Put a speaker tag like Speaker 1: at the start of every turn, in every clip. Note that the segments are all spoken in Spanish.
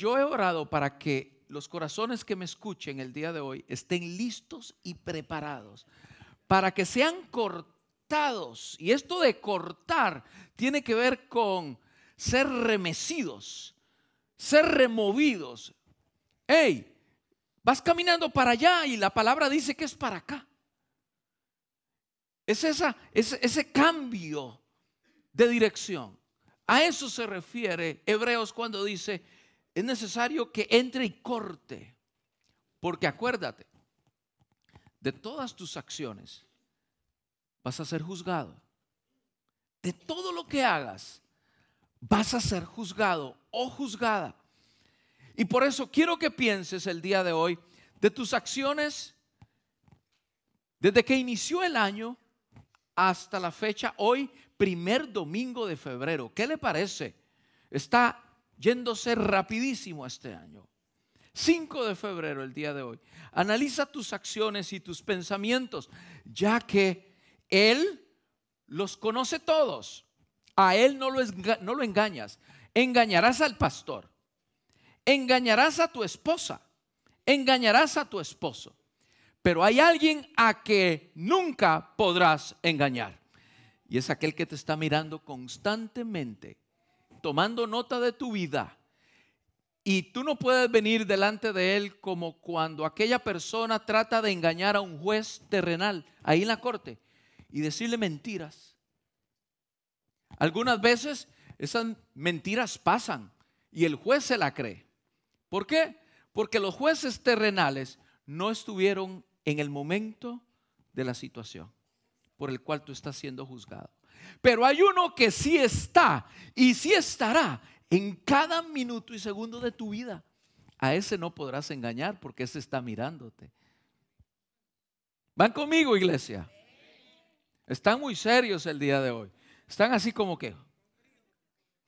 Speaker 1: Yo he orado para que los corazones que me escuchen el día de hoy estén listos y preparados para que sean cortados. Y esto de cortar tiene que ver con ser remecidos, ser removidos. Hey, vas caminando para allá y la palabra dice que es para acá. Es esa, ese cambio de dirección. A eso se refiere Hebreos cuando dice, es necesario que entre y corte. Porque acuérdate, de todas tus acciones vas a ser juzgado. De todo lo que hagas vas a ser juzgado o juzgada. Y por eso quiero que pienses el día de hoy de tus acciones desde que inició el año hasta la fecha, hoy, primer domingo de febrero. ¿Qué le parece? Está yéndose rapidísimo este año. 5 de febrero, el día de hoy. Analiza tus acciones y tus pensamientos, ya que Él los conoce todos. A Él no lo, no lo engañas. Engañarás al pastor. Engañarás a tu esposa. Engañarás a tu esposo. Pero hay alguien a que nunca podrás engañar. Y es aquel que te está mirando constantemente tomando nota de tu vida. Y tú no puedes venir delante de Él como cuando aquella persona trata de engañar a un juez terrenal ahí en la corte y decirle mentiras. Algunas veces esas mentiras pasan y el juez se la cree. ¿Por qué? Porque los jueces terrenales no estuvieron en el momento de la situación por el cual tú estás siendo juzgado. Pero hay uno que sí está y sí estará en cada minuto y segundo de tu vida. A ese no podrás engañar porque ese está mirándote. ¿Van conmigo, iglesia? Están muy serios el día de hoy. Están así como que,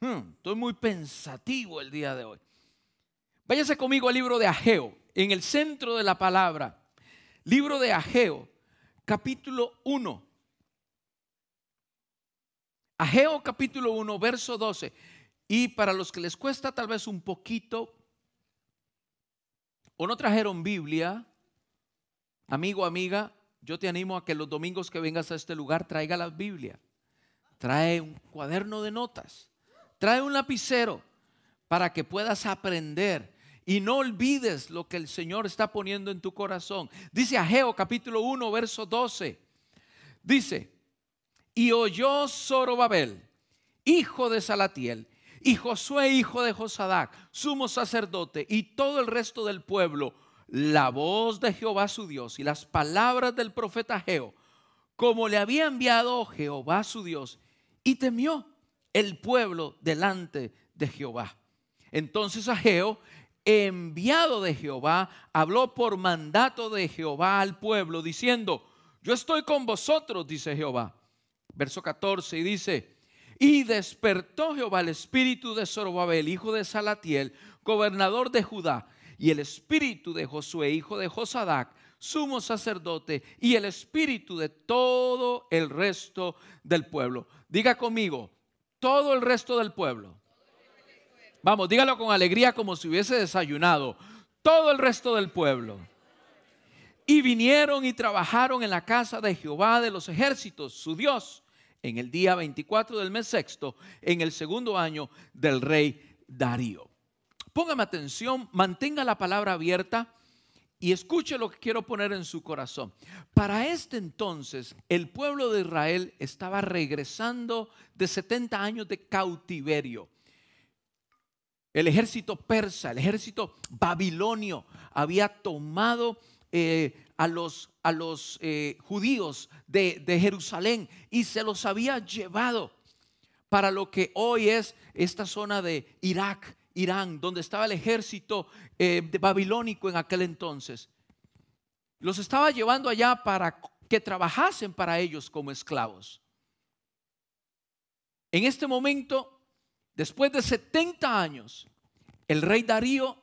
Speaker 1: hmm, estoy muy pensativo el día de hoy. Váyase conmigo al libro de Ageo, en el centro de la palabra. Libro de Ageo, capítulo 1. Ageo capítulo 1, verso 12. Y para los que les cuesta tal vez un poquito o no trajeron Biblia, amigo, amiga, yo te animo a que los domingos que vengas a este lugar traiga la Biblia. Trae un cuaderno de notas, trae un lapicero para que puedas aprender y no olvides lo que el Señor está poniendo en tu corazón. Dice Ageo capítulo 1, verso 12. Dice, y oyó Zorobabel, hijo de Salatiel, y Josué, hijo de Josadac, sumo sacerdote, y todo el resto del pueblo, la voz de Jehová su Dios y las palabras del profeta Geo, como le había enviado Jehová su Dios, y temió el pueblo delante de Jehová. Entonces Ageo, enviado de Jehová, habló por mandato de Jehová al pueblo, diciendo, yo estoy con vosotros, dice Jehová verso 14, y dice, y despertó Jehová el espíritu de Zorobabel, hijo de Salatiel, gobernador de Judá, y el espíritu de Josué, hijo de Josadac, sumo sacerdote, y el espíritu de todo el resto del pueblo. Diga conmigo, todo el resto del pueblo. Vamos, dígalo con alegría como si hubiese desayunado. Todo el resto del pueblo. Y vinieron y trabajaron en la casa de Jehová de los ejércitos, su Dios en el día 24 del mes sexto, en el segundo año del rey Darío. Póngame atención, mantenga la palabra abierta y escuche lo que quiero poner en su corazón. Para este entonces, el pueblo de Israel estaba regresando de 70 años de cautiverio. El ejército persa, el ejército babilonio había tomado eh, a los, a los eh, judíos de, Jerusalén y se los había llevado para lo que hoy es esta zona de Irak, Irán, donde estaba el ejército eh, babilónico en aquel entonces. Los estaba llevando allá para que trabajasen para ellos como esclavos. En este momento, después de 70 años, el rey Darío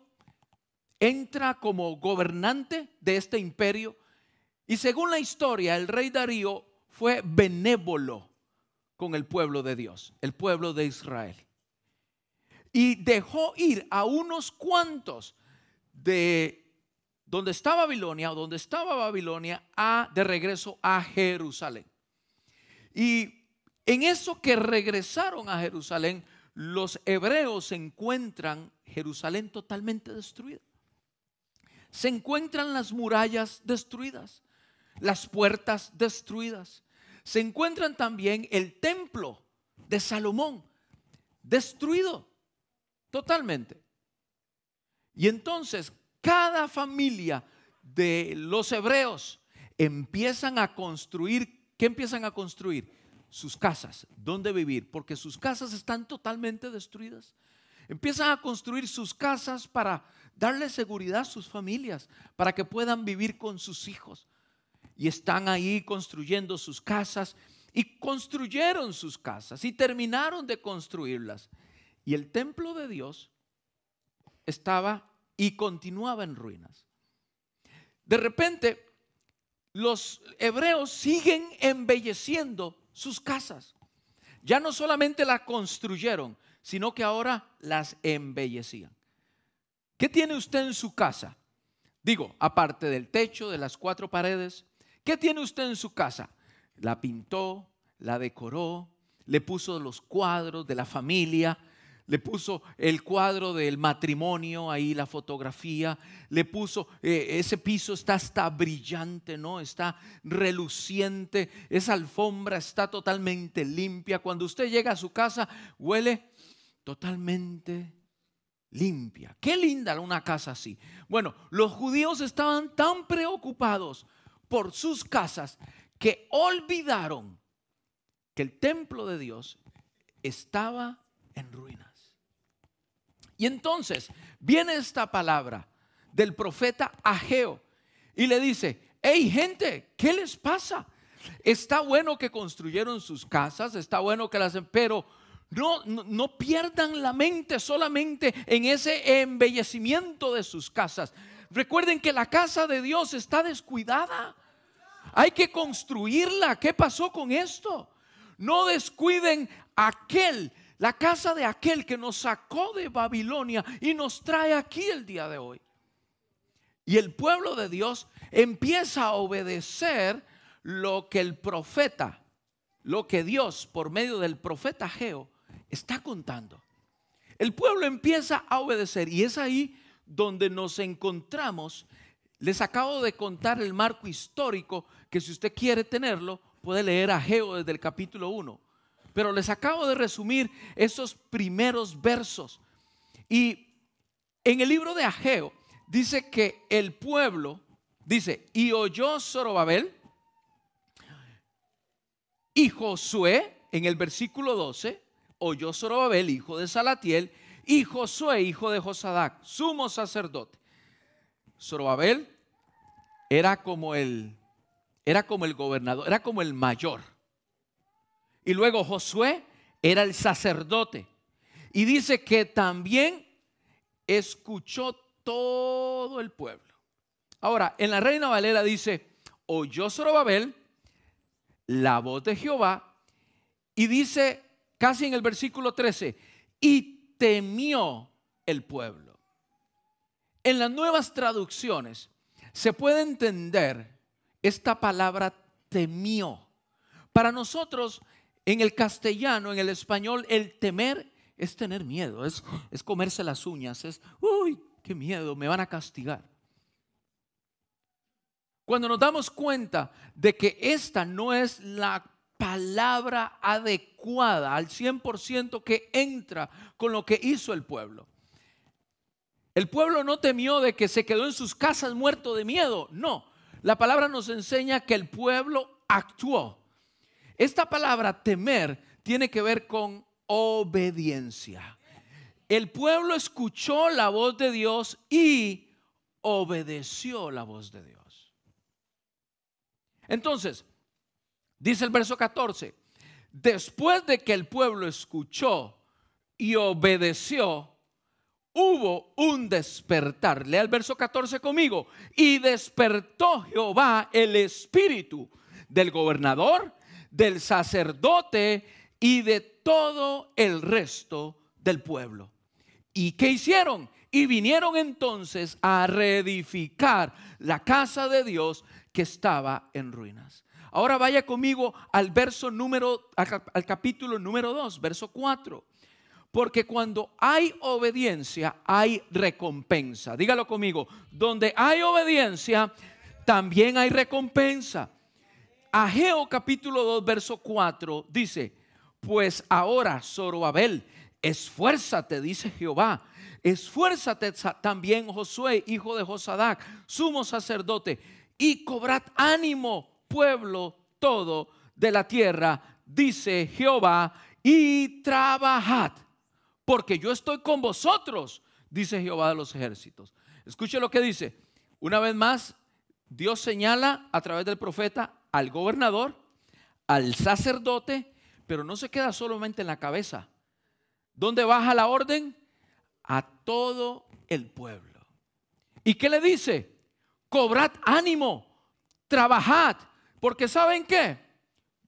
Speaker 1: entra como gobernante de este imperio y según la historia, el rey Darío fue benévolo con el pueblo de Dios, el pueblo de Israel. y dejó ir a unos cuantos de donde está Babilonia o donde estaba Babilonia a de regreso a Jerusalén. Y en eso que regresaron a Jerusalén, los hebreos encuentran Jerusalén totalmente destruida. Se encuentran las murallas destruidas, las puertas destruidas. Se encuentran también el templo de Salomón destruido totalmente. Y entonces cada familia de los hebreos empiezan a construir, ¿qué empiezan a construir? Sus casas, ¿dónde vivir? Porque sus casas están totalmente destruidas. Empiezan a construir sus casas para darle seguridad a sus familias, para que puedan vivir con sus hijos. Y están ahí construyendo sus casas y construyeron sus casas y terminaron de construirlas. Y el templo de Dios estaba y continuaba en ruinas. De repente, los hebreos siguen embelleciendo sus casas. Ya no solamente las construyeron, sino que ahora las embellecían. ¿Qué tiene usted en su casa? Digo, aparte del techo, de las cuatro paredes, ¿qué tiene usted en su casa? La pintó, la decoró, le puso los cuadros de la familia, le puso el cuadro del matrimonio, ahí la fotografía, le puso, eh, ese piso está hasta brillante, ¿no? Está reluciente, esa alfombra está totalmente limpia. Cuando usted llega a su casa, huele totalmente limpia. Qué linda una casa así. Bueno, los judíos estaban tan preocupados por sus casas que olvidaron que el templo de Dios estaba en ruinas. Y entonces viene esta palabra del profeta Ageo y le dice, hey gente, ¿qué les pasa? Está bueno que construyeron sus casas, está bueno que las... Pero no, no, pierdan la mente solamente en ese embellecimiento de sus casas. Recuerden que la casa de Dios está descuidada. Hay que construirla. ¿Qué pasó con esto? No descuiden aquel la casa de aquel que nos sacó de Babilonia y nos trae aquí el día de hoy. Y el pueblo de Dios empieza a obedecer lo que el profeta, lo que Dios por medio del profeta Geo está contando. El pueblo empieza a obedecer y es ahí donde nos encontramos. Les acabo de contar el marco histórico que si usted quiere tenerlo, puede leer a desde el capítulo 1 pero les acabo de resumir esos primeros versos. Y en el libro de Ageo dice que el pueblo, dice, y oyó Zorobabel y Josué, en el versículo 12, oyó Zorobabel, hijo de Salatiel, y Josué, hijo de Josadac, sumo sacerdote. Zorobabel era como el, era como el gobernador, era como el mayor y luego Josué era el sacerdote. Y dice que también escuchó todo el pueblo. Ahora, en la Reina Valera dice, oyó Zorobabel la voz de Jehová y dice casi en el versículo 13, y temió el pueblo. En las nuevas traducciones se puede entender esta palabra temió. Para nosotros en el castellano, en el español, el temer es tener miedo, es, es comerse las uñas, es, uy, qué miedo, me van a castigar. Cuando nos damos cuenta de que esta no es la palabra adecuada al 100% que entra con lo que hizo el pueblo. El pueblo no temió de que se quedó en sus casas muerto de miedo, no. La palabra nos enseña que el pueblo actuó. Esta palabra temer tiene que ver con obediencia. El pueblo escuchó la voz de Dios y obedeció la voz de Dios. Entonces, dice el verso 14, después de que el pueblo escuchó y obedeció, hubo un despertar. Lea el verso 14 conmigo. Y despertó Jehová el espíritu del gobernador del sacerdote y de todo el resto del pueblo. ¿Y qué hicieron? Y vinieron entonces a reedificar la casa de Dios que estaba en ruinas. Ahora vaya conmigo al verso número, al capítulo número 2, verso 4. Porque cuando hay obediencia, hay recompensa. Dígalo conmigo, donde hay obediencia, también hay recompensa. Ageo capítulo 2, verso 4 dice, pues ahora, Zoroabel, esfuérzate, dice Jehová, esfuérzate también Josué, hijo de Josadac, sumo sacerdote, y cobrad ánimo, pueblo todo de la tierra, dice Jehová, y trabajad, porque yo estoy con vosotros, dice Jehová de los ejércitos. Escuche lo que dice. Una vez más, Dios señala a través del profeta al gobernador, al sacerdote, pero no se queda solamente en la cabeza. ¿Dónde baja la orden? A todo el pueblo. ¿Y qué le dice? Cobrad ánimo, trabajad, porque ¿saben qué?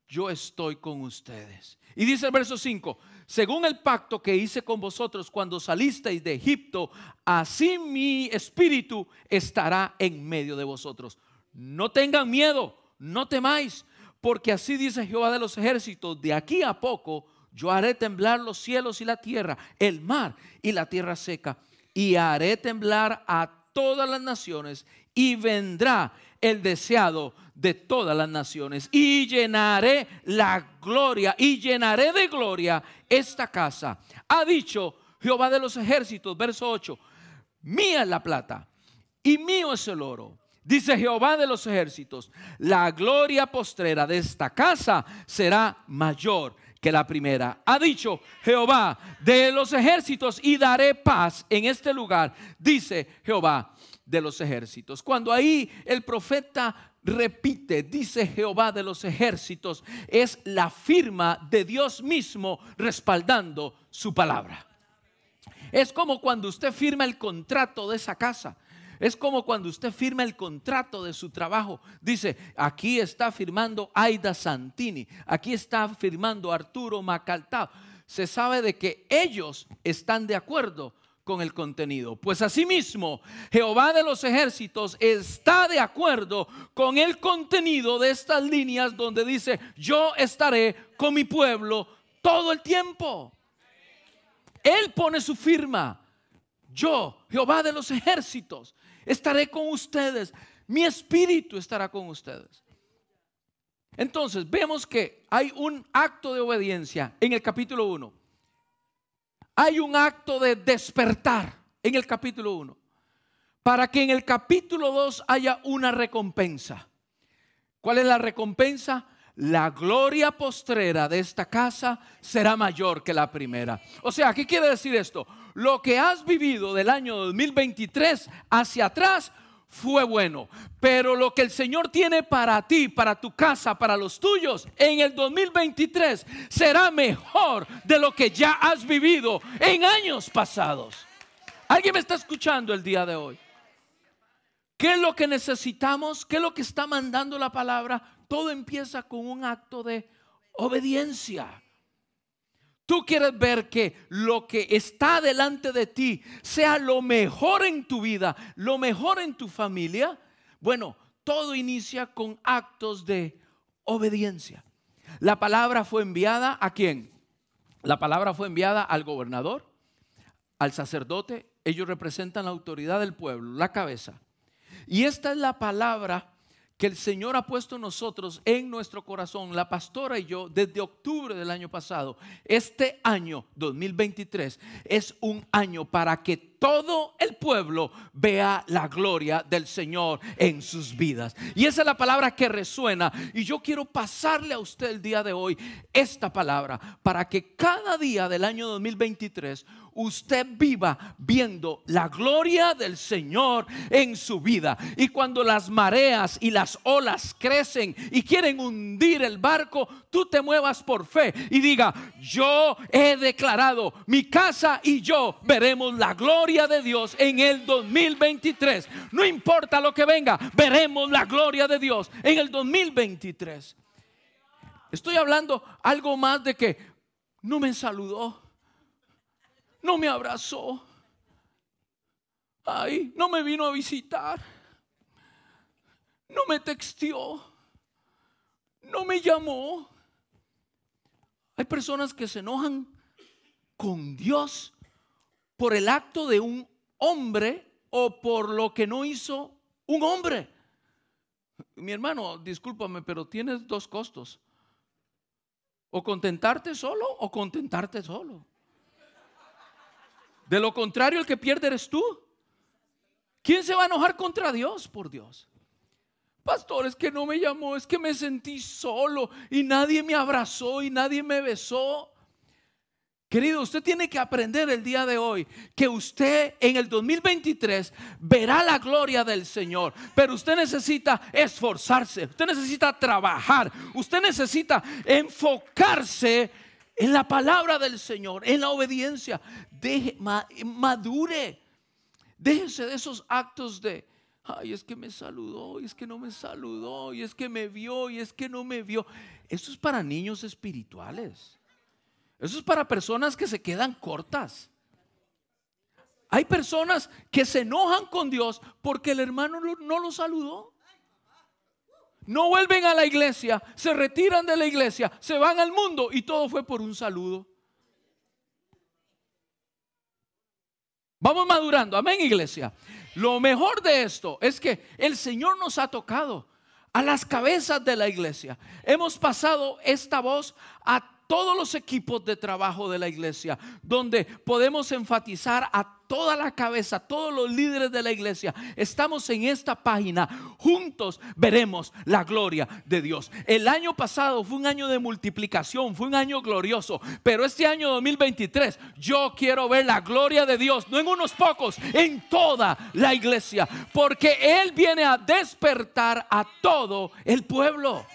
Speaker 1: Yo estoy con ustedes. Y dice el verso 5, según el pacto que hice con vosotros cuando salisteis de Egipto, así mi espíritu estará en medio de vosotros. No tengan miedo, no temáis, porque así dice Jehová de los ejércitos, de aquí a poco yo haré temblar los cielos y la tierra, el mar y la tierra seca, y haré temblar a todas las naciones, y vendrá el deseado de todas las naciones, y llenaré la gloria, y llenaré de gloria esta casa. Ha dicho Jehová de los ejércitos, verso 8, mía es la plata, y mío es el oro Dice Jehová de los ejércitos, la gloria postrera de esta casa será mayor que la primera. Ha dicho Jehová de los ejércitos y daré paz en este lugar, dice Jehová de los ejércitos. Cuando ahí el profeta repite, dice Jehová de los ejércitos, es la firma de Dios mismo respaldando su palabra. Es como cuando usted firma el contrato de esa casa. Es como cuando usted firma el contrato de su trabajo. Dice, aquí está firmando Aida Santini, aquí está firmando Arturo Macaltao. Se sabe de que ellos están de acuerdo con el contenido. Pues asimismo, Jehová de los ejércitos está de acuerdo con el contenido de estas líneas donde dice, yo estaré con mi pueblo todo el tiempo. Él pone su firma. Yo, Jehová de los ejércitos, estaré con ustedes, mi espíritu estará con ustedes. Entonces, vemos que hay un acto de obediencia en el capítulo 1. Hay un acto de despertar en el capítulo 1. Para que en el capítulo 2 haya una recompensa. ¿Cuál es la recompensa? La gloria postrera de esta casa será mayor que la primera. O sea, ¿qué quiere decir esto? lo que has vivido del año 2023 hacia atrás fue bueno. Pero lo que el Señor tiene para ti, para tu casa, para los tuyos, en el 2023 será mejor de lo que ya has vivido en años pasados. ¿Alguien me está escuchando el día de hoy? ¿Qué es lo que necesitamos? ¿Qué es lo que está mandando la palabra? Todo empieza con un acto de obediencia. Tú quieres ver que lo que está delante de ti sea lo mejor en tu vida, lo mejor en tu familia. Bueno, todo inicia con actos de obediencia. La palabra fue enviada a quién? La palabra fue enviada al gobernador, al sacerdote. Ellos representan la autoridad del pueblo, la cabeza. Y esta es la palabra que el Señor ha puesto nosotros en nuestro corazón, la pastora y yo, desde octubre del año pasado. Este año 2023 es un año para que todo el pueblo vea la gloria del Señor en sus vidas. Y esa es la palabra que resuena. Y yo quiero pasarle a usted el día de hoy esta palabra para que cada día del año 2023 usted viva viendo la gloria del Señor en su vida. Y cuando las mareas y las olas crecen y quieren hundir el barco, tú te muevas por fe y diga, yo he declarado, mi casa y yo veremos la gloria de Dios en el 2023. No importa lo que venga, veremos la gloria de Dios en el 2023. Estoy hablando algo más de que no me saludó no me abrazó, Ay, no me vino a visitar. No me texteó. No me llamó. Hay personas que se enojan con Dios por el acto de un hombre o por lo que no hizo un hombre. Mi hermano, discúlpame, pero tienes dos costos. O contentarte solo o contentarte solo. De lo contrario, el que pierde eres tú. ¿Quién se va a enojar contra Dios por Dios? Pastor, es que no me llamó, es que me sentí solo y nadie me abrazó y nadie me besó. Querido, usted tiene que aprender el día de hoy que usted en el 2023 verá la gloria del Señor, pero usted necesita esforzarse, usted necesita trabajar, usted necesita enfocarse en la palabra del Señor, en la obediencia. Deje, madure, déjese de esos actos de, ay, es que me saludó, y es que no me saludó, y es que me vio, y es que no me vio. Eso es para niños espirituales. Eso es para personas que se quedan cortas. Hay personas que se enojan con Dios porque el hermano no lo saludó. No vuelven a la iglesia, se retiran de la iglesia, se van al mundo y todo fue por un saludo. Vamos madurando, amén iglesia. Lo mejor de esto es que el Señor nos ha tocado a las cabezas de la iglesia. Hemos pasado esta voz a todos los equipos de trabajo de la iglesia, donde podemos enfatizar a toda la cabeza, todos los líderes de la iglesia. Estamos en esta página, juntos veremos la gloria de Dios. El año pasado fue un año de multiplicación, fue un año glorioso, pero este año 2023 yo quiero ver la gloria de Dios, no en unos pocos, en toda la iglesia, porque Él viene a despertar a todo el pueblo.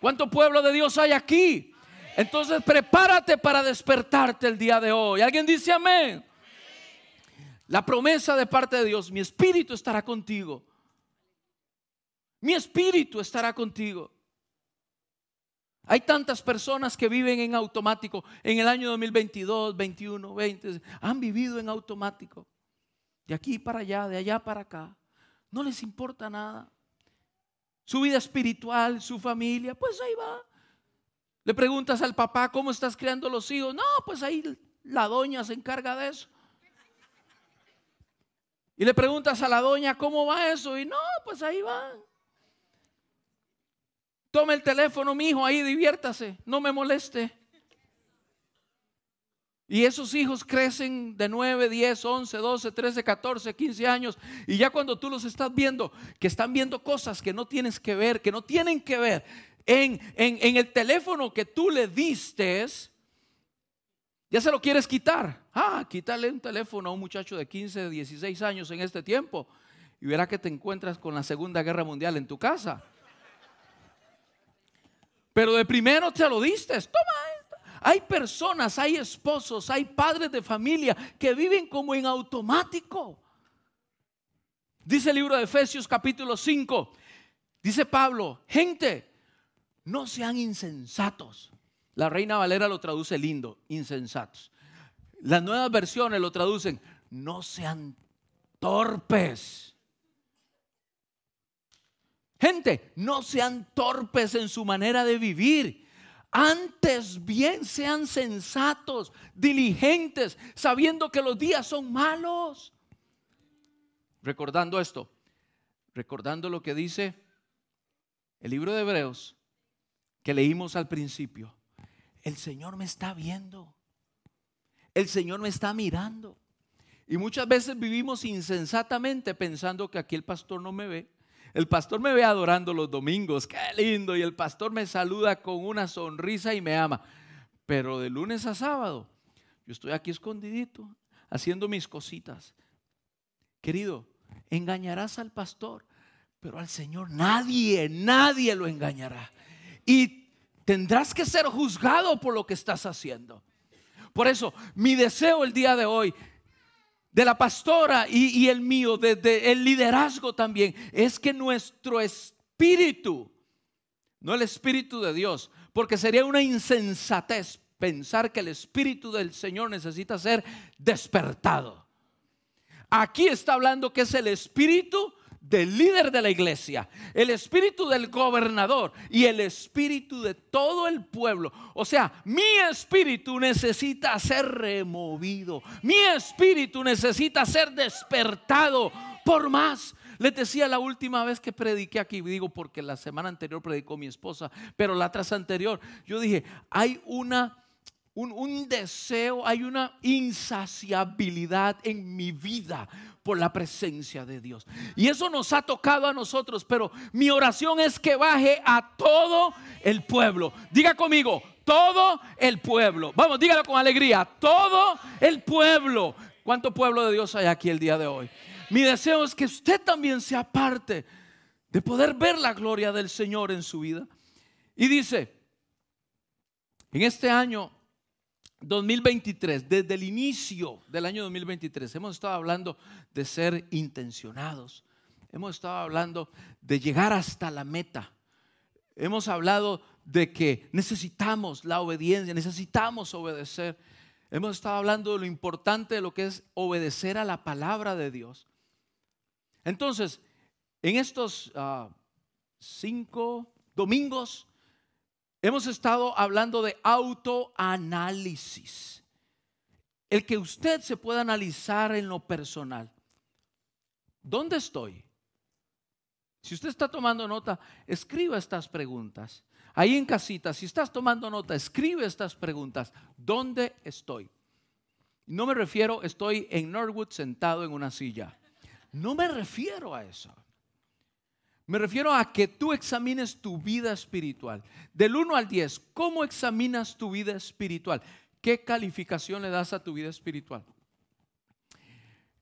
Speaker 1: ¿Cuánto pueblo de Dios hay aquí? Entonces prepárate para despertarte el día de hoy. ¿Alguien dice amén? La promesa de parte de Dios, mi espíritu estará contigo. Mi espíritu estará contigo. Hay tantas personas que viven en automático. En el año 2022, 21, 20, han vivido en automático. De aquí para allá, de allá para acá. No les importa nada. Su vida espiritual, su familia, pues ahí va. Le preguntas al papá, ¿cómo estás creando los hijos? No, pues ahí la doña se encarga de eso. Y le preguntas a la doña, ¿cómo va eso? Y no, pues ahí va. Tome el teléfono, mi hijo, ahí diviértase, no me moleste. Y esos hijos crecen de 9, 10, 11, 12, 13, 14, 15 años. Y ya cuando tú los estás viendo, que están viendo cosas que no tienes que ver, que no tienen que ver, en, el teléfono que tú le diste, ya se lo quieres quitar. Ah, quítale un teléfono a un muchacho de 15, 16 años en este tiempo y verá que te encuentras con la Segunda Guerra Mundial en tu casa. Pero de primero te lo diste. Toma Hay personas, hay esposos, hay padres de familia que viven como en automático. Dice el libro de Efesios capítulo 5. Dice Pablo, gente, no sean insensatos. La Reina Valera lo traduce lindo, insensatos. Las nuevas versiones lo traducen, no sean torpes. Gente, no sean torpes en su manera de vivir. Antes bien sean sensatos, diligentes, sabiendo que los días son malos. Recordando esto, recordando lo que dice el libro de Hebreos, que leímos al principio. El Señor me está viendo. El Señor me está mirando. Y muchas veces vivimos insensatamente pensando que aquí el pastor no me ve. El pastor me ve adorando los domingos, qué lindo. Y el pastor me saluda con una sonrisa y me ama. Pero de lunes a sábado, yo estoy aquí escondidito, haciendo mis cositas. Querido, engañarás al pastor, pero al Señor nadie, nadie lo engañará y tendrás que ser juzgado por lo que estás haciendo. Por eso, mi deseo el día de hoy, de la pastora y, el mío, de, el liderazgo también, es que nuestro espíritu, no el espíritu de Dios, porque sería una insensatez pensar que el espíritu del Señor necesita ser despertado. aquí está hablando que es el espíritu del líder de la iglesia, el espíritu del gobernador y el espíritu de todo el pueblo. O sea, mi espíritu necesita ser removido, mi espíritu necesita ser despertado por más. Les decía la última vez que prediqué aquí, digo porque la semana anterior predicó mi esposa, pero la tras anterior, yo dije, hay una... Un, un, deseo, hay una insaciabilidad en mi vida por la presencia de Dios. Y eso nos ha tocado a nosotros, pero mi oración es que baje a todo el pueblo. Diga conmigo, todo el pueblo. Vamos, dígalo con alegría, todo el pueblo. ¿Cuánto pueblo de Dios hay aquí el día de hoy? Mi deseo es que usted también sea parte de poder ver la gloria del Señor en su vida. Y dice, en este año 2023, desde el inicio del año 2023, hemos estado hablando de ser intencionados. Hemos estado hablando de llegar hasta la meta. Hemos hablado de que necesitamos la obediencia, necesitamos obedecer. Hemos estado hablando de lo importante de lo que es obedecer a la palabra de Dios. Entonces, en estos ah, cinco domingos hemos estado hablando de autoanálisis. El que usted se pueda analizar en lo personal. ¿Dónde estoy? Si usted está tomando nota, escriba estas preguntas. Ahí en casita, si estás tomando nota, escribe estas preguntas. ¿Dónde estoy? No me refiero, estoy en Norwood sentado en una silla. No me refiero a eso. Me refiero a que tú examines tu vida espiritual. Del 1 al 10, ¿cómo examinas tu vida espiritual? ¿Qué calificación le das a tu vida espiritual?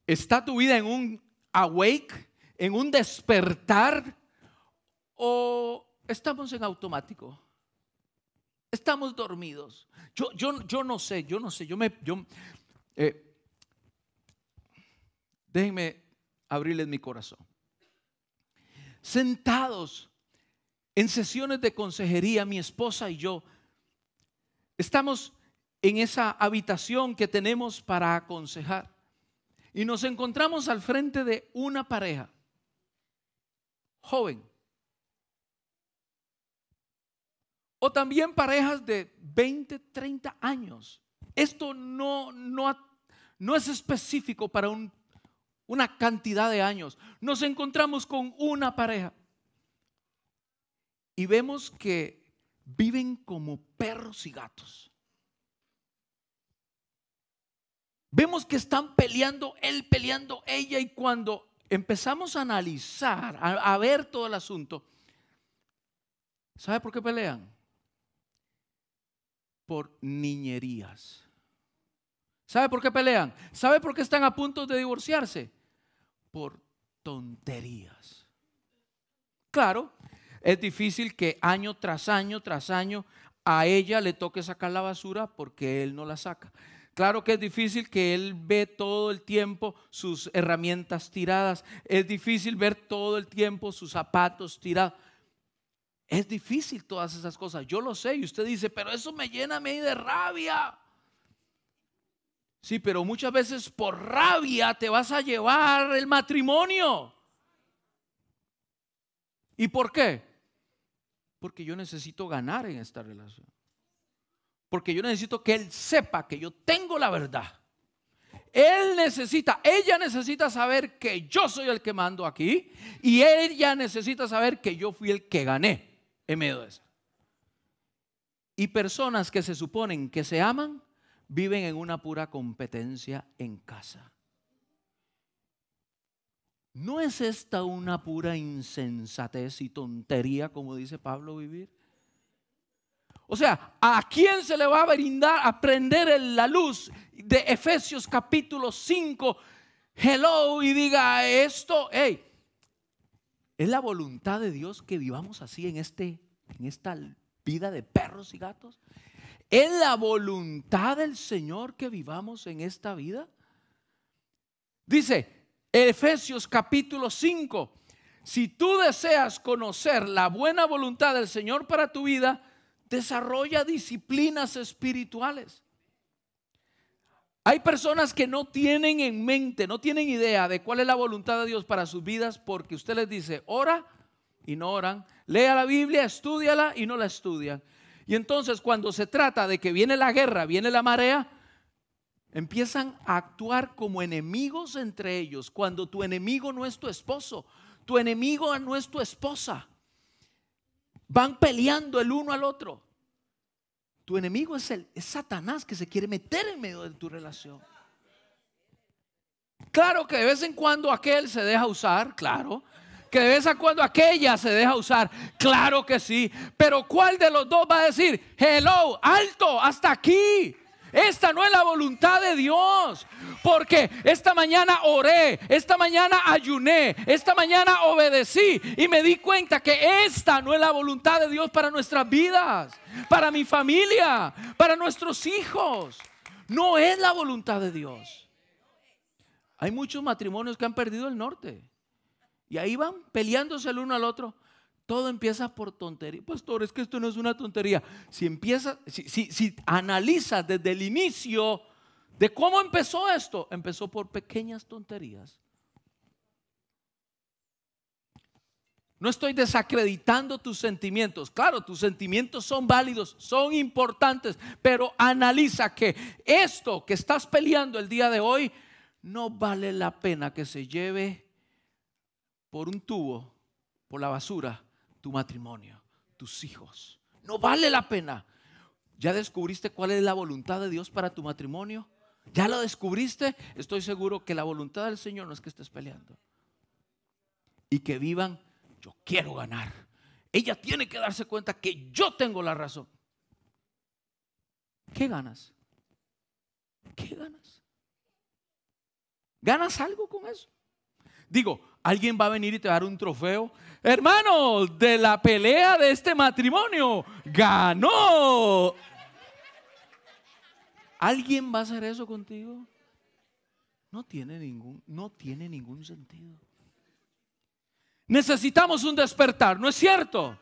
Speaker 1: ¿Está tu vida en un awake, en un despertar o estamos en automático? Estamos dormidos. Yo, yo, yo no sé, yo no sé, yo me... Eh, déjenme abrirles mi corazón. Sentados en sesiones de consejería, mi esposa y yo, estamos en esa habitación que tenemos para aconsejar y nos encontramos al frente de una pareja joven. O también parejas de 20, 30 años. Esto no, no, no es específico para un una cantidad de años, nos encontramos con una pareja y vemos que viven como perros y gatos. Vemos que están peleando, él peleando, ella, y cuando empezamos a analizar, a, ver todo el asunto, ¿sabe por qué pelean? Por niñerías. ¿Sabe por qué pelean? ¿Sabe por qué están a punto de divorciarse? por tonterías. Claro, es difícil que año tras año tras año a ella le toque sacar la basura porque él no la saca. Claro que es difícil que él ve todo el tiempo sus herramientas tiradas. Es difícil ver todo el tiempo sus zapatos tirados. Es difícil todas esas cosas. Yo lo sé. Y usted dice, pero eso me llena a mí de rabia. Sí, pero muchas veces por rabia te vas a llevar el matrimonio. ¿Y por qué? Porque yo necesito ganar en esta relación. Porque yo necesito que él sepa que yo tengo la verdad. Él necesita, ella necesita saber que yo soy el que mando aquí y ella necesita saber que yo fui el que gané en medio de eso. Y personas que se suponen que se aman, viven en una pura competencia en casa. ¿No es esta una pura insensatez y tontería, como dice Pablo, vivir? O sea, ¿a quién se le va a brindar aprender la luz de Efesios capítulo 5? Hello y diga esto, hey, es la voluntad de Dios que vivamos así en este en esta vida de perros y gatos. ¿Es la voluntad del Señor que vivamos en esta vida? Dice Efesios capítulo 5, si tú deseas conocer la buena voluntad del Señor para tu vida, desarrolla disciplinas espirituales. Hay personas que no tienen en mente, no tienen idea de cuál es la voluntad de Dios para sus vidas porque usted les dice, ora y no oran, lea la Biblia, estudiala y no la estudian. Y entonces cuando se trata de que viene la guerra, viene la marea, empiezan a actuar como enemigos entre ellos, cuando tu enemigo no es tu esposo, tu enemigo no es tu esposa. Van peleando el uno al otro. Tu enemigo es, el, es Satanás que se quiere meter en medio de tu relación. Claro que de vez en cuando aquel se deja usar, claro. Que de vez en cuando aquella se deja usar, claro que sí. Pero ¿cuál de los dos va a decir, hello, alto, hasta aquí? Esta no es la voluntad de Dios. Porque esta mañana oré, esta mañana ayuné, esta mañana obedecí y me di cuenta que esta no es la voluntad de Dios para nuestras vidas, para mi familia, para nuestros hijos. No es la voluntad de Dios. Hay muchos matrimonios que han perdido el norte. Y ahí van peleándose el uno al otro. Todo empieza por tontería. Pastor, es que esto no es una tontería. Si empieza, si, si, desde el inicio de cómo empezó esto, empezó por pequeñas tonterías. No estoy desacreditando tus sentimientos. Claro, tus sentimientos son válidos, son importantes, pero analiza que esto que estás peleando el día de hoy no vale la pena que se lleve por un tubo, por la basura, tu matrimonio, tus hijos. No vale la pena. ¿Ya descubriste cuál es la voluntad de Dios para tu matrimonio? ¿Ya lo descubriste? Estoy seguro que la voluntad del Señor no es que estés peleando. Y que vivan, yo quiero ganar. Ella tiene que darse cuenta que yo tengo la razón. ¿Qué ganas? ¿Qué ganas? ¿Ganas algo con eso? Digo, alguien va a venir y te a dar un trofeo. Hermano, de la pelea de este matrimonio, ganó. ¿Alguien va a hacer eso contigo? No tiene ningún, no tiene ningún sentido. Necesitamos un despertar, ¿no es cierto?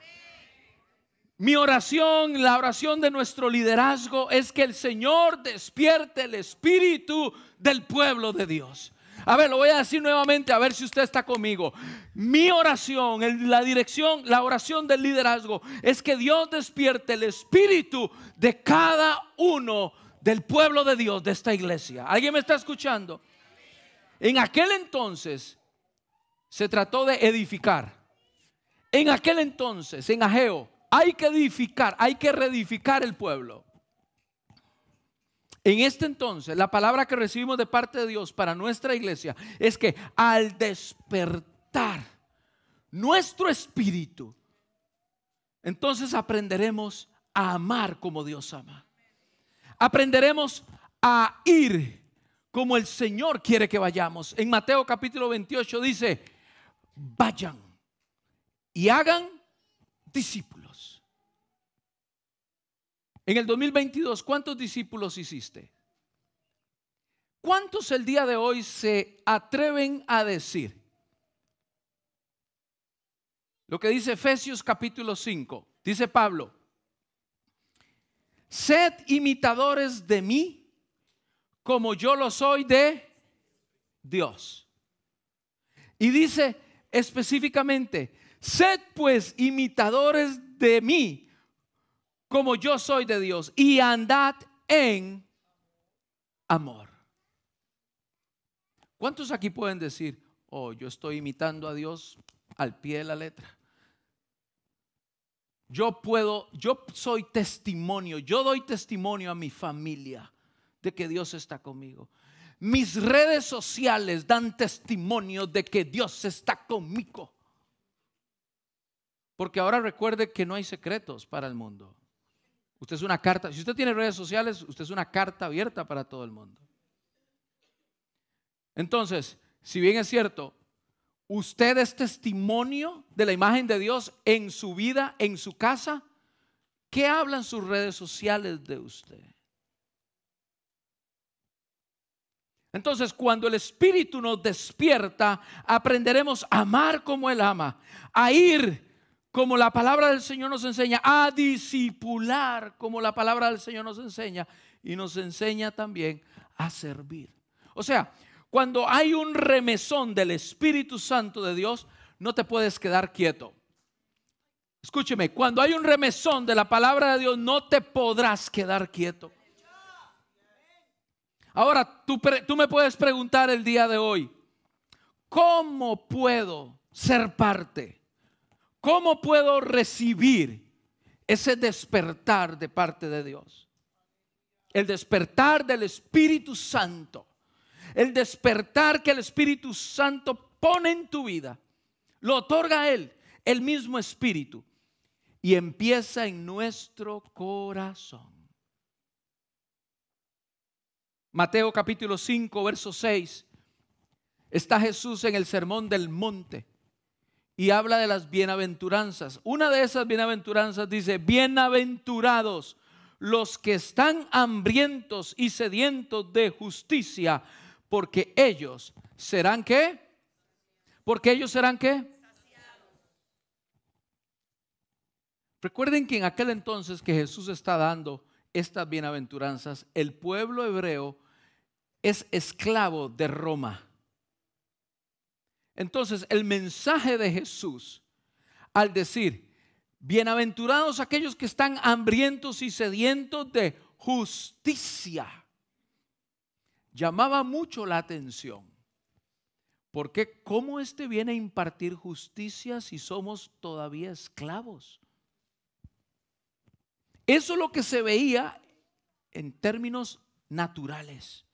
Speaker 1: Mi oración, la oración de nuestro liderazgo es que el Señor despierte el espíritu del pueblo de Dios. A ver, lo voy a decir nuevamente, a ver si usted está conmigo. Mi oración, la dirección, la oración del liderazgo es que Dios despierte el espíritu de cada uno del pueblo de Dios, de esta iglesia. ¿Alguien me está escuchando? En aquel entonces se trató de edificar. En aquel entonces, en Ageo, hay que edificar, hay que reedificar el pueblo. En este entonces, la palabra que recibimos de parte de Dios para nuestra iglesia es que al despertar nuestro espíritu, entonces aprenderemos a amar como Dios ama. Aprenderemos a ir como el Señor quiere que vayamos. En Mateo capítulo 28 dice, vayan y hagan discípulos. En el 2022, ¿cuántos discípulos hiciste? ¿Cuántos el día de hoy se atreven a decir? Lo que dice Efesios capítulo 5, dice Pablo, sed imitadores de mí como yo lo soy de Dios. Y dice específicamente, sed pues imitadores de mí como yo soy de Dios y andad en amor. ¿Cuántos aquí pueden decir, oh, yo estoy imitando a Dios al pie de la letra? Yo puedo, yo soy testimonio, yo doy testimonio a mi familia de que Dios está conmigo. Mis redes sociales dan testimonio de que Dios está conmigo. Porque ahora recuerde que no hay secretos para el mundo. Usted es una carta, si usted tiene redes sociales, usted es una carta abierta para todo el mundo. Entonces, si bien es cierto, usted es testimonio de la imagen de Dios en su vida, en su casa, ¿qué hablan sus redes sociales de usted? Entonces, cuando el Espíritu nos despierta, aprenderemos a amar como Él ama, a ir como la palabra del Señor nos enseña, a disipular como la palabra del Señor nos enseña y nos enseña también a servir. O sea, cuando hay un remesón del Espíritu Santo de Dios, no te puedes quedar quieto. Escúcheme, cuando hay un remesón de la palabra de Dios, no te podrás quedar quieto. Ahora, tú, tú, me puedes preguntar el día de hoy, ¿cómo puedo ser parte? ¿Cómo puedo recibir ese despertar de parte de Dios? El despertar del Espíritu Santo. El despertar que el Espíritu Santo pone en tu vida. Lo otorga Él, el mismo Espíritu. Y empieza en nuestro corazón. Mateo capítulo 5, verso 6. Está Jesús en el sermón del monte y habla de las bienaventuranzas. Una de esas bienaventuranzas dice, bienaventurados los que están hambrientos y sedientos de justicia, porque ellos serán qué? Porque ellos serán qué? Recuerden que en aquel entonces que Jesús está dando estas bienaventuranzas, el pueblo hebreo es esclavo de Roma. Entonces, el mensaje de Jesús al decir, bienaventurados aquellos que están hambrientos y sedientos de justicia, llamaba mucho la atención. Porque ¿cómo este viene a impartir justicia si somos todavía esclavos? Eso es lo que se veía en términos naturales.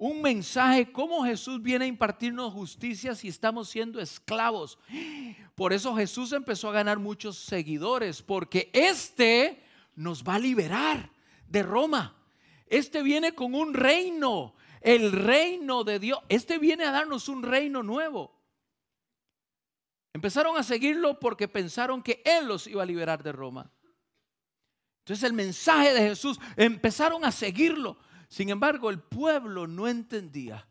Speaker 1: Un mensaje, cómo Jesús viene a impartirnos justicia si estamos siendo esclavos. Por eso Jesús empezó a ganar muchos seguidores, porque este nos va a liberar de Roma. Este viene con un reino, el reino de Dios. Este viene a darnos un reino nuevo. Empezaron a seguirlo porque pensaron que Él los iba a liberar de Roma. Entonces el mensaje de Jesús empezaron a seguirlo. Sin embargo, el pueblo no entendía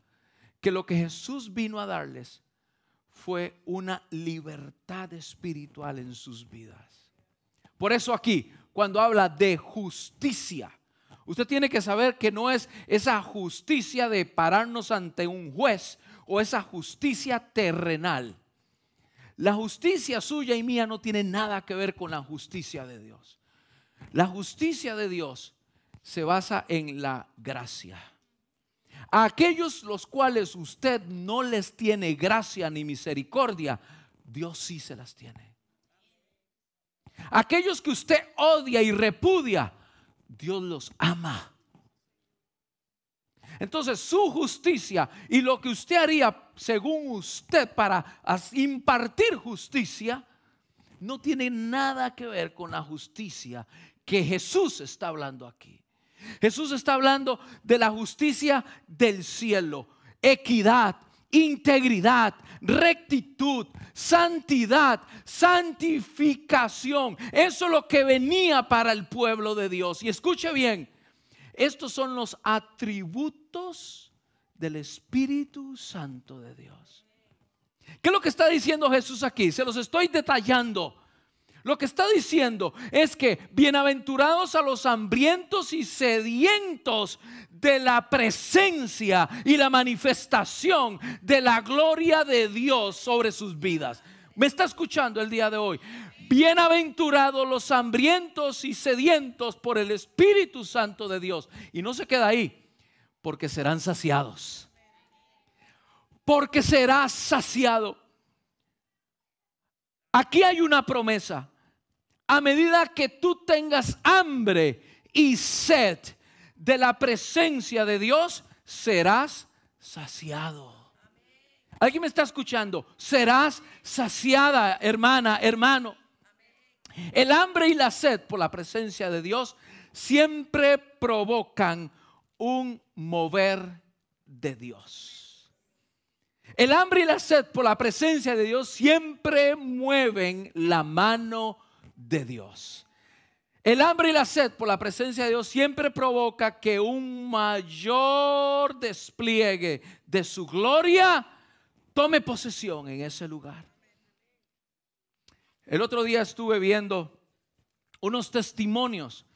Speaker 1: que lo que Jesús vino a darles fue una libertad espiritual en sus vidas. Por eso aquí, cuando habla de justicia, usted tiene que saber que no es esa justicia de pararnos ante un juez o esa justicia terrenal. La justicia suya y mía no tiene nada que ver con la justicia de Dios. La justicia de Dios se basa en la gracia. A aquellos los cuales usted no les tiene gracia ni misericordia, Dios sí se las tiene. Aquellos que usted odia y repudia, Dios los ama. Entonces su justicia y lo que usted haría según usted para impartir justicia, no tiene nada que ver con la justicia que Jesús está hablando aquí. Jesús está hablando de la justicia del cielo, equidad, integridad, rectitud, santidad, santificación. Eso es lo que venía para el pueblo de Dios. Y escuche bien, estos son los atributos del Espíritu Santo de Dios. ¿Qué es lo que está diciendo Jesús aquí? Se los estoy detallando lo que está diciendo es que bienaventurados a los hambrientos y sedientos de la presencia y la manifestación de la gloria de Dios sobre sus vidas. ¿Me está escuchando el día de hoy? Bienaventurados los hambrientos y sedientos por el Espíritu Santo de Dios. Y no se queda ahí, porque serán saciados. Porque serás saciado. Aquí hay una promesa. A medida que tú tengas hambre y sed de la presencia de Dios, serás saciado. ¿Alguien me está escuchando? Serás saciada, hermana, hermano. El hambre y la sed por la presencia de Dios siempre provocan un mover de Dios. El hambre y la sed por la presencia de Dios siempre mueven la mano de Dios. El hambre y la sed por la presencia de Dios siempre provoca que un mayor despliegue de su gloria tome posesión en ese lugar. El otro día estuve viendo unos testimonios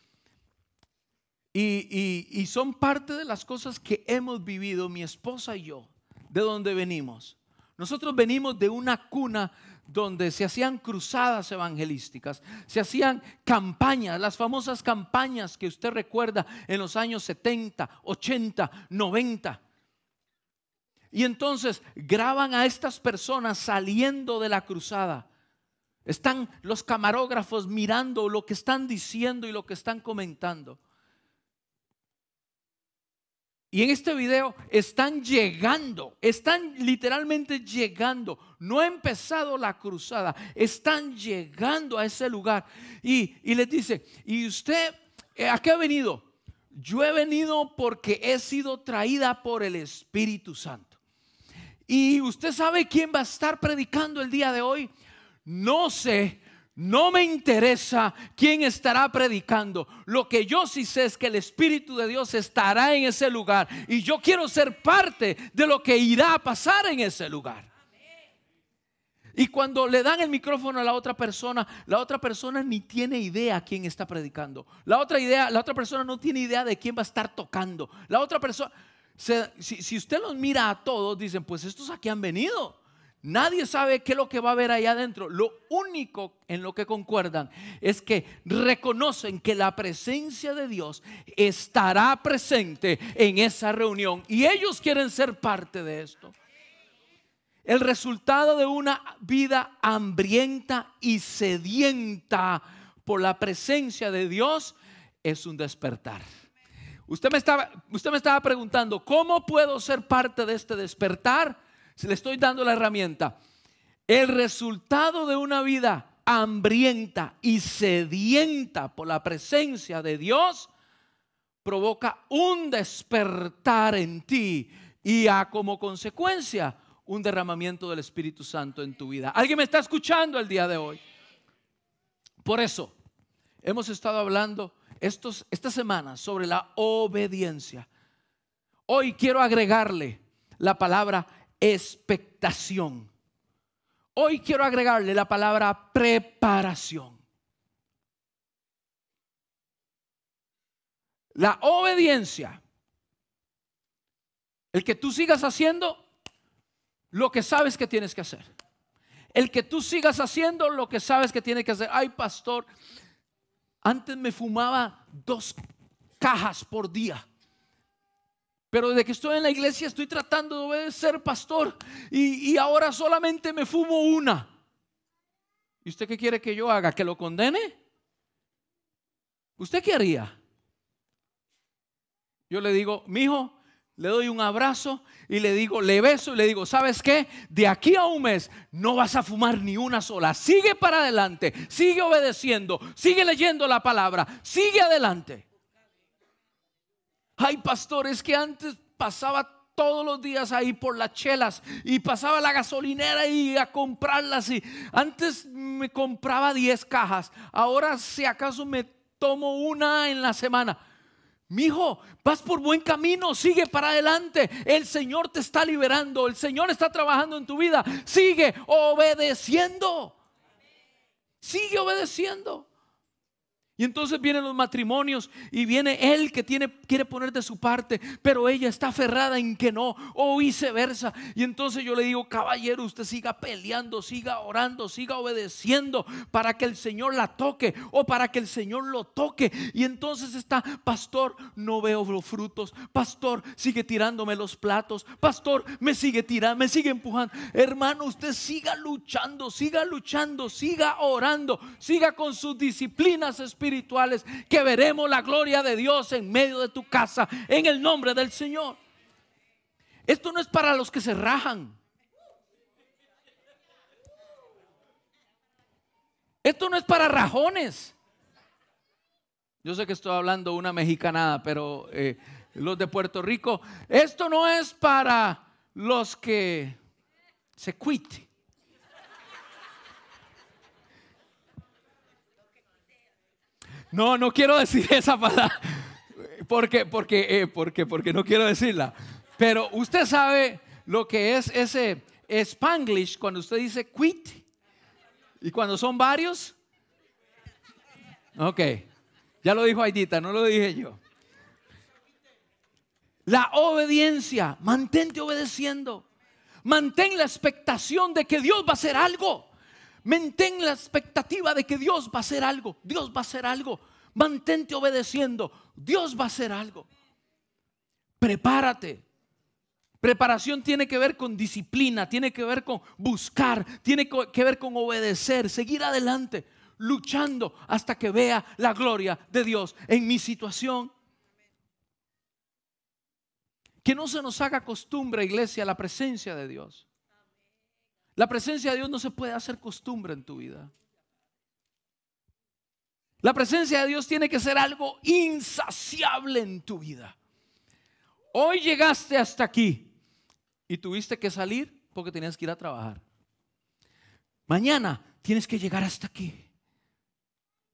Speaker 1: Y, son parte de las cosas que hemos vivido mi esposa y yo, de donde venimos. Nosotros venimos de una cuna donde se hacían cruzadas evangelísticas, se hacían campañas, las famosas campañas que usted recuerda en los años 70, 80, 90. Y entonces graban a estas personas saliendo de la cruzada están los camarógrafos mirando lo que están diciendo y lo que están comentando. Y en este video están llegando, están literalmente llegando. No ha empezado la cruzada, están llegando a ese lugar. Y, les dice, ¿y usted eh, a qué ha venido? Yo he venido porque he sido traída por el Espíritu Santo. Y usted sabe quién va a estar predicando el día de hoy no sé, no me interesa quién estará predicando. Lo que yo sí sé es que el Espíritu de Dios estará en ese lugar y yo quiero ser parte de lo que irá a pasar en ese lugar. Y cuando le dan el micrófono a la otra persona, la otra persona ni tiene idea quién está predicando. La otra idea, la otra persona no tiene idea de quién va a estar tocando. La otra persona, si, si usted los mira a todos, dicen, pues estos aquí han venido. Nadie sabe qué es lo que va a haber allá adentro. Lo único en lo que concuerdan es que reconocen que la presencia de Dios estará presente en esa reunión y ellos quieren ser parte de esto. El resultado de una vida hambrienta y sedienta por la presencia de Dios es un despertar. Usted me estaba, usted me estaba preguntando, ¿cómo puedo ser parte de este despertar? Si le estoy dando la herramienta. El resultado de una vida hambrienta y sedienta por la presencia de Dios provoca un despertar en ti y a como consecuencia un derramamiento del Espíritu Santo en tu vida. ¿Alguien me está escuchando el día de hoy? Por eso hemos estado hablando estos, esta semana sobre la obediencia. Hoy quiero agregarle la palabra expectación. Hoy quiero agregarle la palabra preparación. La obediencia. El que tú sigas haciendo lo que sabes que tienes que hacer. El que tú sigas haciendo lo que sabes que tienes que hacer. Ay, pastor, antes me fumaba dos cajas por día. Pero desde que estoy en la iglesia estoy tratando de ser pastor y, ahora solamente me fumo una. ¿Y usted qué quiere que yo haga? ¿Que lo condene? ¿Usted qué haría? Yo le digo, mi hijo, le doy un abrazo y le digo, le beso y le digo, ¿sabes qué? De aquí a un mes no vas a fumar ni una sola. Sigue para adelante, sigue obedeciendo, sigue leyendo la palabra, sigue adelante. Ay, pastor, es que antes pasaba todos los días ahí por las chelas y pasaba la gasolinera y a comprarlas y antes me compraba 10 cajas, ahora si acaso me tomo una en la semana. Mi hijo, vas por buen camino, sigue para adelante. El Señor te está liberando, el Señor está trabajando en tu vida. Sigue obedeciendo. Sigue obedeciendo. Y entonces vienen los matrimonios y viene él que tiene, quiere poner de su parte, pero ella está aferrada en que no, o viceversa. Y entonces yo le digo, caballero, usted siga peleando, siga orando, siga obedeciendo para que el Señor la toque o para que el Señor lo toque. Y entonces está, pastor, no veo los frutos, pastor, sigue tirándome los platos, pastor, me sigue tirando, me sigue empujando. Hermano, usted siga luchando, siga luchando, siga orando, siga con sus disciplinas espirituales espirituales que veremos la gloria de Dios en medio de tu casa en el nombre del Señor. Esto no es para los que se rajan. Esto no es para rajones. Yo sé que estoy hablando una mexicanada, pero eh, los de Puerto Rico, esto no es para los que se cuite. No, no quiero decir esa palabra. Porque, porque, eh, porque, porque no quiero decirla. Pero usted sabe lo que es ese spanglish cuando usted dice quit. Y cuando son varios. Ok. Ya lo dijo Aidita, no lo dije yo. La obediencia, mantente obedeciendo. Mantén la expectación de que Dios va a hacer algo. Mantén la expectativa de que Dios va a hacer algo. Dios va a hacer algo. Mantente obedeciendo. Dios va a hacer algo. Prepárate. Preparación tiene que ver con disciplina, tiene que ver con buscar, tiene que ver con obedecer, seguir adelante, luchando hasta que vea la gloria de Dios en mi situación. Que no se nos haga costumbre, iglesia, la presencia de Dios. La presencia de Dios no se puede hacer costumbre en tu vida. La presencia de Dios tiene que ser algo insaciable en tu vida. Hoy llegaste hasta aquí y tuviste que salir porque tenías que ir a trabajar. Mañana tienes que llegar hasta aquí.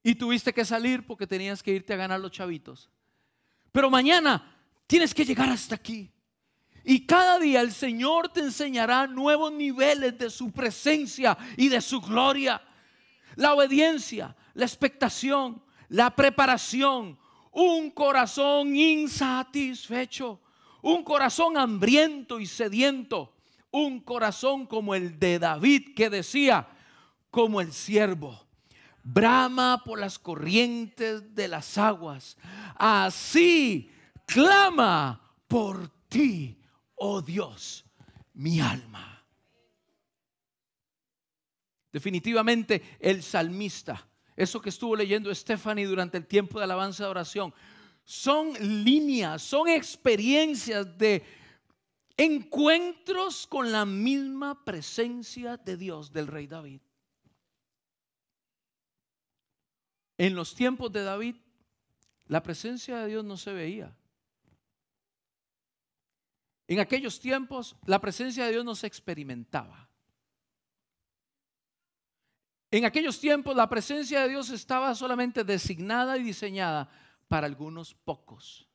Speaker 1: Y tuviste que salir porque tenías que irte a ganar los chavitos. Pero mañana tienes que llegar hasta aquí. Y cada día el Señor te enseñará nuevos niveles de su presencia y de su gloria. La obediencia, la expectación, la preparación, un corazón insatisfecho un corazón hambriento y sediento, un corazón como el de David que decía, como el siervo, brama por las corrientes de las aguas, así clama por ti, oh Dios, mi alma. Definitivamente el salmista, eso que estuvo leyendo Stephanie durante el tiempo de alabanza de oración, son líneas, son experiencias de encuentros con la misma presencia de Dios del rey David. En los tiempos de David, la presencia de Dios no se veía. En aquellos tiempos, la presencia de Dios no se experimentaba. En aquellos tiempos, la presencia de Dios estaba solamente designada y diseñada para algunos pocos,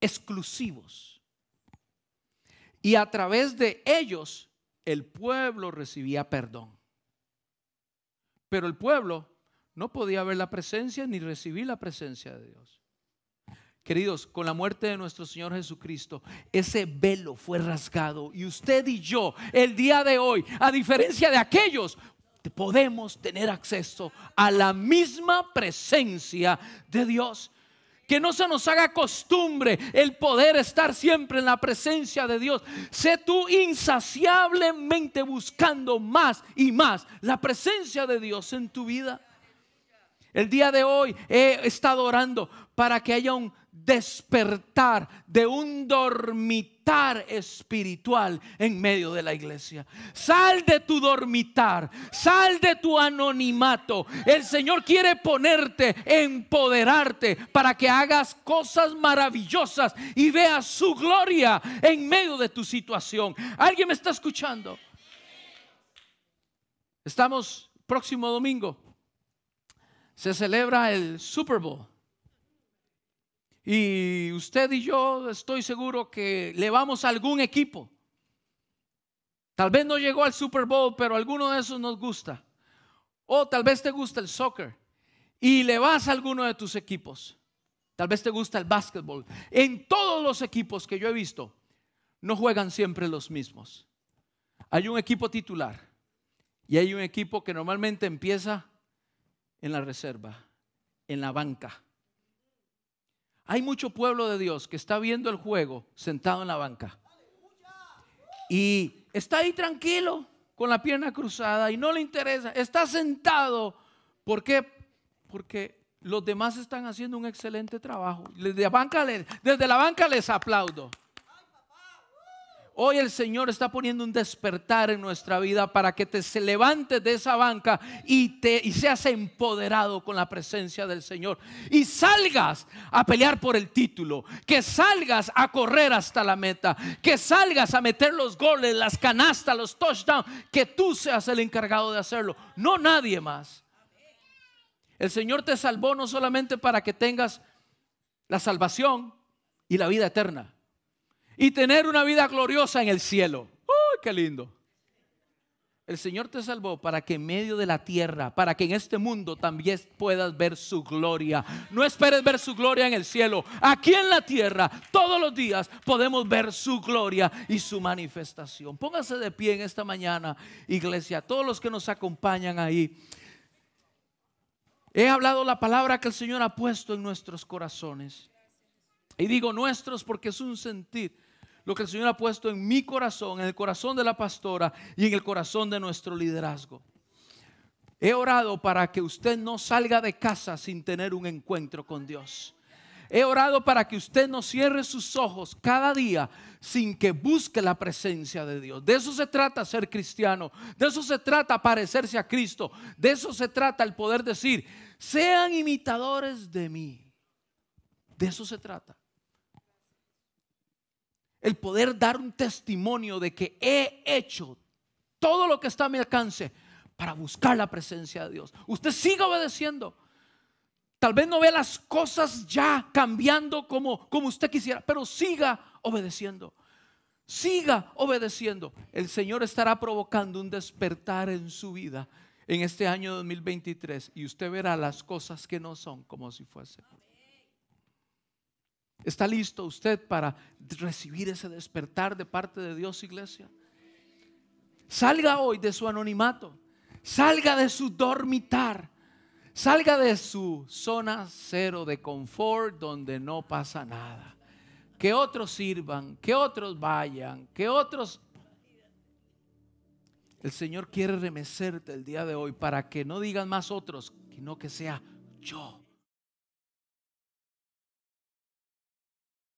Speaker 1: exclusivos. Y a través de ellos el pueblo recibía perdón. Pero el pueblo no podía ver la presencia ni recibir la presencia de Dios. Queridos, con la muerte de nuestro Señor Jesucristo, ese velo fue rasgado y usted y yo, el día de hoy, a diferencia de aquellos, podemos tener acceso a la misma presencia de Dios. Que no se nos haga costumbre el poder estar siempre en la presencia de Dios. Sé tú insaciablemente buscando más y más la presencia de Dios en tu vida. El día de hoy he estado orando para que haya un despertar de un dormitar espiritual en medio de la iglesia. Sal de tu dormitar, sal de tu anonimato. El Señor quiere ponerte, empoderarte para que hagas cosas maravillosas y veas su gloria en medio de tu situación. ¿Alguien me está escuchando? Estamos próximo domingo. Se celebra el Super Bowl. Y usted y yo estoy seguro que le vamos a algún equipo. Tal vez no llegó al Super Bowl, pero alguno de esos nos gusta. O tal vez te gusta el soccer y le vas a alguno de tus equipos. Tal vez te gusta el básquetbol. En todos los equipos que yo he visto, no juegan siempre los mismos. Hay un equipo titular y hay un equipo que normalmente empieza en la reserva, en la banca. Hay mucho pueblo de Dios que está viendo el juego sentado en la banca. Y está ahí tranquilo, con la pierna cruzada y no le interesa. Está sentado. ¿Por qué? Porque los demás están haciendo un excelente trabajo. Desde la banca, desde la banca les aplaudo. Hoy el Señor está poniendo un despertar en nuestra vida para que te levantes de esa banca y, te, y seas empoderado con la presencia del Señor. Y salgas a pelear por el título. Que salgas a correr hasta la meta. Que salgas a meter los goles, las canastas, los touchdowns. Que tú seas el encargado de hacerlo. No nadie más. El Señor te salvó no solamente para que tengas la salvación y la vida eterna y tener una vida gloriosa en el cielo. ¡Uy, qué lindo! El Señor te salvó para que en medio de la tierra, para que en este mundo también puedas ver su gloria. No esperes ver su gloria en el cielo. Aquí en la tierra, todos los días podemos ver su gloria y su manifestación. Póngase de pie en esta mañana, iglesia. Todos los que nos acompañan ahí. He hablado la palabra que el Señor ha puesto en nuestros corazones. Y digo nuestros porque es un sentir lo que el Señor ha puesto en mi corazón, en el corazón de la pastora y en el corazón de nuestro liderazgo. He orado para que usted no salga de casa sin tener un encuentro con Dios. He orado para que usted no cierre sus ojos cada día sin que busque la presencia de Dios. De eso se trata ser cristiano. De eso se trata parecerse a Cristo. De eso se trata el poder decir, sean imitadores de mí. De eso se trata el poder dar un testimonio de que he hecho todo lo que está a mi alcance para buscar la presencia de Dios. Usted siga obedeciendo. Tal vez no vea las cosas ya cambiando como, como usted quisiera, pero siga obedeciendo. Siga obedeciendo. El Señor estará provocando un despertar en su vida en este año 2023 y usted verá las cosas que no son como si fuesen. ¿Está listo usted para recibir ese despertar de parte de Dios, iglesia? Salga hoy de su anonimato. Salga de su dormitar. Salga de su zona cero de confort donde no pasa nada. Que otros sirvan, que otros vayan, que otros... El Señor quiere remecerte el día de hoy para que no digan más otros, sino que sea yo